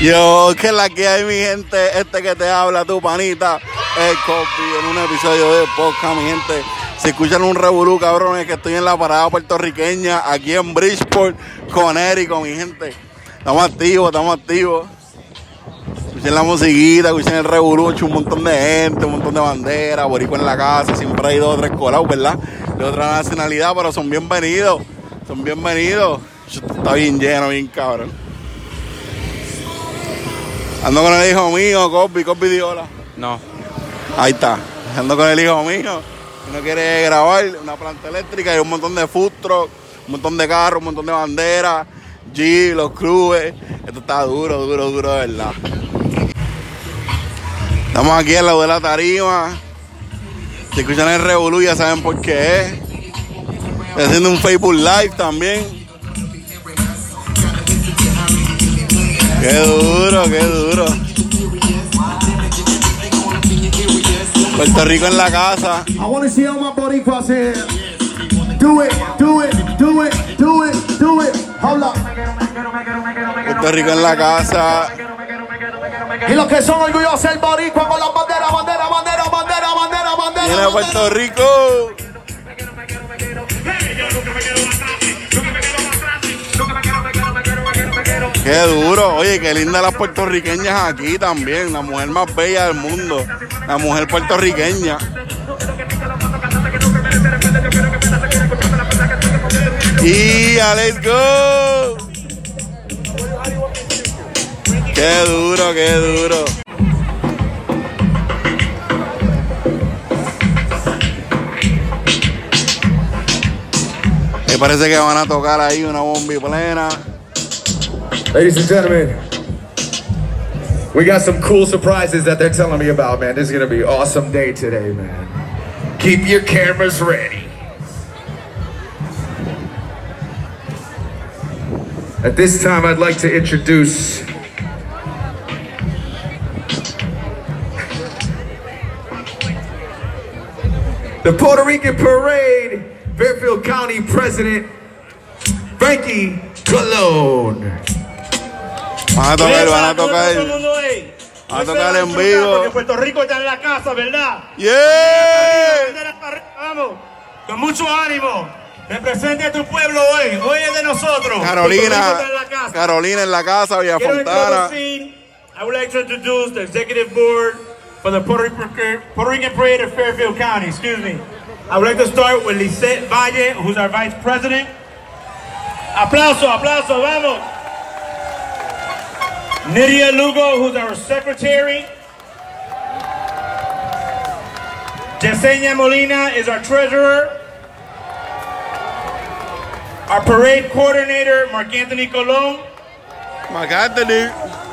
Yo, que la que hay, mi gente, este que te habla, tu panita, el copy en un episodio de podcast, mi gente. Si escuchan un revolú, cabrones, que estoy en la parada puertorriqueña, aquí en Bridgeport, con Eric, mi gente. Estamos activos, estamos activos. Escuchen la musiquita, escuchen el revolú, un montón de gente, un montón de banderas, boricua en la casa, siempre hay dos o tres colados, ¿verdad? De otra nacionalidad, pero son bienvenidos, son bienvenidos. Está bien lleno, bien cabrón. Ando con el hijo mío, Cosby, Cosby Diola. No. Ahí está. Ando con el hijo mío. No quiere grabar una planta eléctrica y un montón de truck, un montón de carros, un montón de banderas, G, los clubes. Esto está duro, duro, duro de verdad. Estamos aquí al lado de la tarima. Si escuchan el Revolú ya saben por qué es. Estoy haciendo un Facebook Live también. Qué duro, qué duro. Puerto Rico en la casa. I want to see all my boricuas here. Do it, do it, do it, do it, do it. Hold up. Puerto Rico en la casa. Y los que son orgullosos del boricua con la bandera, bandera, bandera, bandera, bandera, bandera. Viene Puerto Rico. Qué duro. Oye, qué linda las puertorriqueñas aquí también. La mujer más bella del mundo. La mujer puertorriqueña. Y let's go. Qué duro, qué duro. Me parece que van a tocar ahí una bombi plena. Ladies and gentlemen, we got some cool surprises that they're telling me about, man. This is gonna be an awesome day today, man. Keep your cameras ready. At this time, I'd like to introduce the Puerto Rican Parade, Fairfield County President, Frankie Colon. Van a tocar, van a tocar. Van a tocar en vivo. Porque Puerto Rico está en la casa, ¿verdad? ¡Yeah! Vamos, con mucho ánimo. Represente a tu pueblo hoy. Hoy es de nosotros. Carolina, en. Carolina en la casa, Villa Quiero Fontana. I would like to introduce the executive board for the Puerto Rican, Puerto Rican Parade of Fairfield County. Excuse me. I would like to start with Lisette Valle, who's our vice president. Aplauso, aplauso, vamos. Nydia Lugo, who's our secretary. Yesenia Molina is our treasurer. Our parade coordinator, Mark Anthony Colon. McAnthony.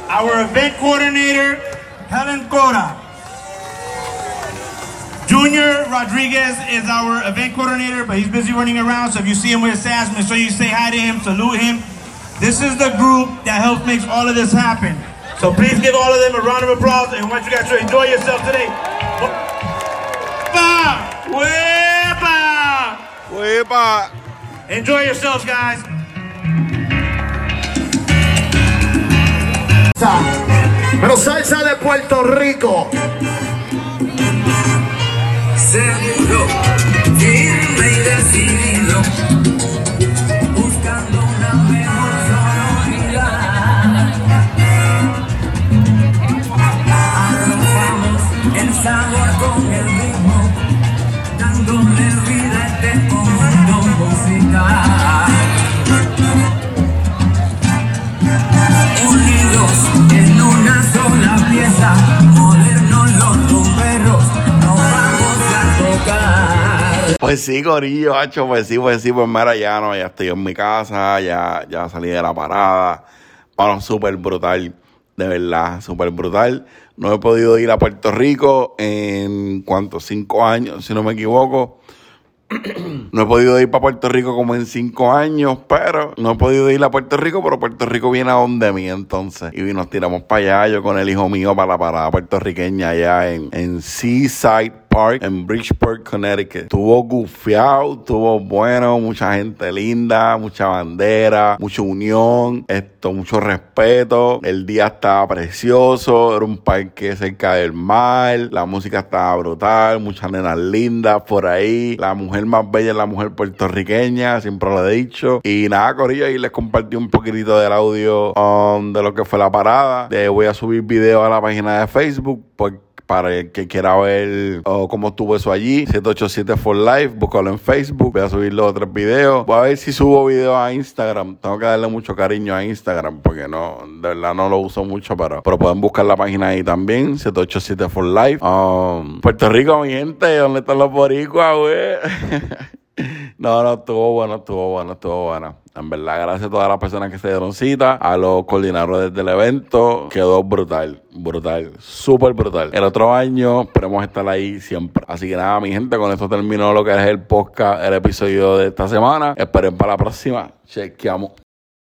Our event coordinator, Helen Cora. Junior Rodriguez is our event coordinator, but he's busy running around. So if you see him with his sass, make sure you say hi to him, salute him. This is the group that helps makes all of this happen. So please give all of them a round of applause and I want you guys to enjoy yourself today. Wepa! Wepa! Huepa. Enjoy yourselves, guys. Pero salsa de Puerto Rico. seguro, y decidido, con el ritmo, dándole vida a este mundo musical. Unidos en una sola pieza, modernos los rumberos, nos vamos a tocar. Pues sí, Corillo, hacho, pues sí, pues sí, pues mira, ya no, ya estoy en mi casa, ya, ya salí de la parada. Bueno, súper brutal, de verdad, súper brutal. No he podido ir a Puerto Rico en cuántos, cinco años, si no me equivoco. No he podido ir para Puerto Rico como en cinco años, pero no he podido ir a Puerto Rico, pero Puerto Rico viene a donde mí entonces. Y nos tiramos para allá, yo con el hijo mío para la parada puertorriqueña allá en, en Seaside Park en Bridgeport, Connecticut. Estuvo gufiado, estuvo bueno, mucha gente linda, mucha bandera, mucha unión, esto, mucho respeto. El día estaba precioso, era un parque cerca del mar, la música estaba brutal, muchas nenas lindas por ahí. La mujer más bella es la mujer puertorriqueña, siempre lo he dicho. Y nada, Corillo, ahí les compartí un poquitito del audio um, de lo que fue la parada. De, voy a subir video a la página de Facebook porque para el que quiera ver oh, cómo estuvo eso allí. 787 for Life, búscalo en Facebook. Voy a subir los otros videos. Voy a ver si subo videos a Instagram. Tengo que darle mucho cariño a Instagram porque no, de verdad no lo uso mucho, pero, pero pueden buscar la página ahí también. 787 for Life. Um, Puerto Rico, mi gente, ¿dónde están los boricuas, güey? No, no, estuvo bueno, estuvo bueno, estuvo bueno. En verdad, gracias a todas las personas que se dieron cita, a los coordinadores del evento. Quedó brutal, brutal, súper brutal. El otro año esperemos estar ahí siempre. Así que nada, mi gente, con esto terminó lo que es el podcast, el episodio de esta semana. Esperen para la próxima. Chequeamos.